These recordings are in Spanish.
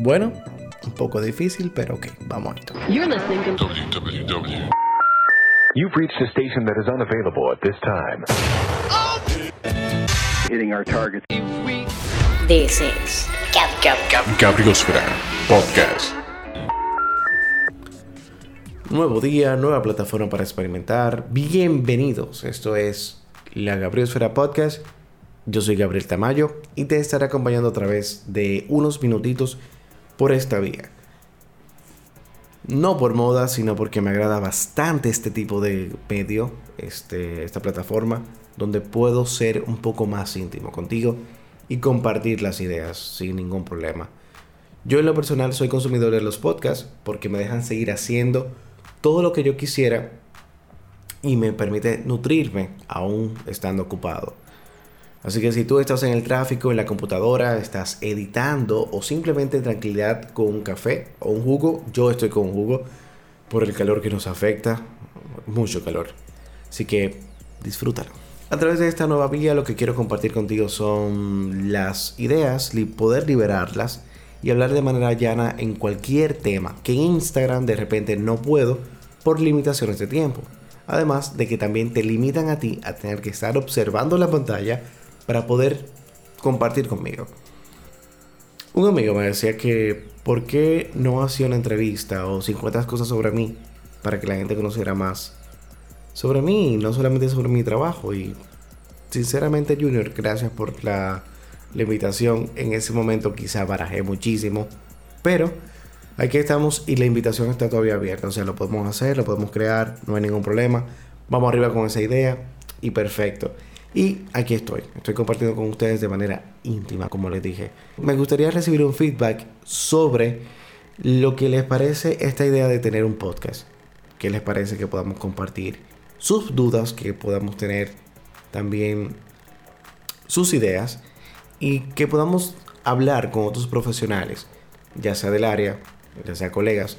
Bueno, un poco difícil, pero ok, vamos a esto. You've reached a station that is unavailable at this time. Hitting our targets. This is Gab Gab Gab. Gabriosfera Podcast. Nuevo día, nueva plataforma para experimentar. Bienvenidos. Esto es la Gabriosfera Podcast. Yo soy Gabriel Tamayo y te estaré acompañando a través de unos minutitos por esta vía. No por moda, sino porque me agrada bastante este tipo de medio, este, esta plataforma, donde puedo ser un poco más íntimo contigo y compartir las ideas sin ningún problema. Yo en lo personal soy consumidor de los podcasts porque me dejan seguir haciendo todo lo que yo quisiera y me permite nutrirme aún estando ocupado. Así que si tú estás en el tráfico, en la computadora, estás editando o simplemente en tranquilidad con un café o un jugo, yo estoy con un jugo por el calor que nos afecta, mucho calor. Así que disfrútalo. A través de esta nueva vía lo que quiero compartir contigo son las ideas, poder liberarlas y hablar de manera llana en cualquier tema que en Instagram de repente no puedo por limitaciones de tiempo. Además de que también te limitan a ti a tener que estar observando la pantalla para poder compartir conmigo. Un amigo me decía que por qué no hacía una entrevista o 50 cosas sobre mí para que la gente conociera más sobre mí, no solamente sobre mi trabajo. Y sinceramente Junior, gracias por la, invitación. En ese momento quizá barajé muchísimo, pero aquí estamos y la invitación está todavía abierta. O sea, lo podemos hacer, lo podemos crear, no hay ningún problema. Vamos arriba con esa idea y perfecto. Y aquí estoy, estoy compartiendo con ustedes de manera íntima, como les dije. Me gustaría recibir un feedback sobre lo que les parece esta idea de tener un podcast. ¿Qué les parece que podamos compartir? Sus dudas, que podamos tener también sus ideas y que podamos hablar con otros profesionales, ya sea del área, ya sea colegas,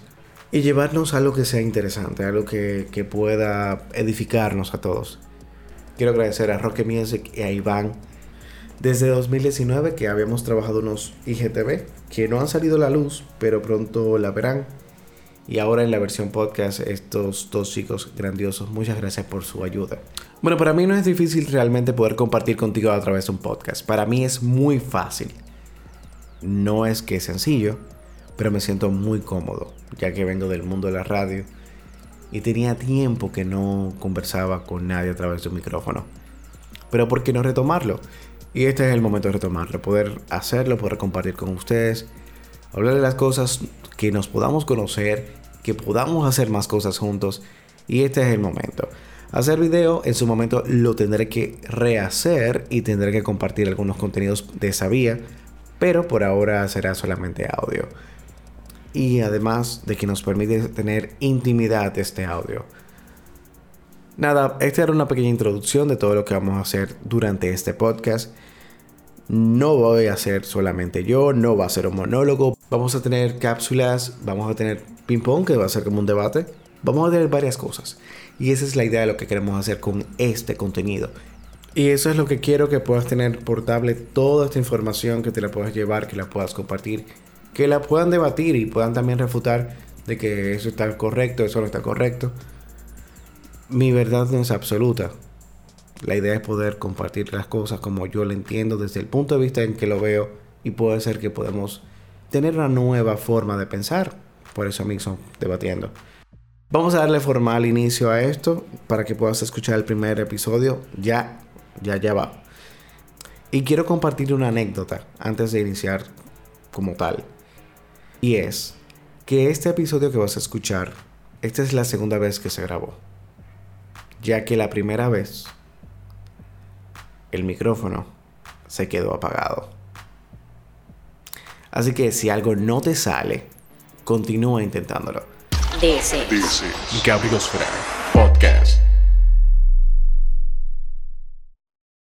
y llevarnos a algo que sea interesante, algo que, que pueda edificarnos a todos. Quiero agradecer a Roque Music y a Iván desde 2019 que habíamos trabajado unos IGTV que no han salido a la luz, pero pronto la verán. Y ahora en la versión podcast, estos dos chicos grandiosos, muchas gracias por su ayuda. Bueno, para mí no es difícil realmente poder compartir contigo a través de un podcast. Para mí es muy fácil. No es que es sencillo, pero me siento muy cómodo, ya que vengo del mundo de la radio y tenía tiempo que no conversaba con nadie a través de un micrófono. Pero ¿por qué no retomarlo? Y este es el momento de retomarlo, poder hacerlo, poder compartir con ustedes, hablar de las cosas, que nos podamos conocer, que podamos hacer más cosas juntos. Y este es el momento. Hacer video en su momento lo tendré que rehacer y tendré que compartir algunos contenidos de esa vía, pero por ahora será solamente audio y además de que nos permite tener intimidad este audio. Nada, esta era una pequeña introducción de todo lo que vamos a hacer durante este podcast. No voy a hacer solamente yo, no va a ser un monólogo. Vamos a tener cápsulas, vamos a tener ping pong, que va a ser como un debate. Vamos a tener varias cosas. Y esa es la idea de lo que queremos hacer con este contenido. Y eso es lo que quiero que puedas tener portable toda esta información, que te la puedas llevar, que la puedas compartir que la puedan debatir y puedan también refutar de que eso está correcto, eso no está correcto. Mi verdad no es absoluta. La idea es poder compartir las cosas como yo lo entiendo desde el punto de vista en que lo veo y puede ser que podamos tener una nueva forma de pensar. Por eso mismo, debatiendo. Vamos a darle formal inicio a esto para que puedas escuchar el primer episodio. Ya, ya, ya va. Y quiero compartir una anécdota antes de iniciar como tal. Y es que este episodio que vas a escuchar, esta es la segunda vez que se grabó. Ya que la primera vez el micrófono se quedó apagado. Así que si algo no te sale, continúa intentándolo. This is Gabriosfera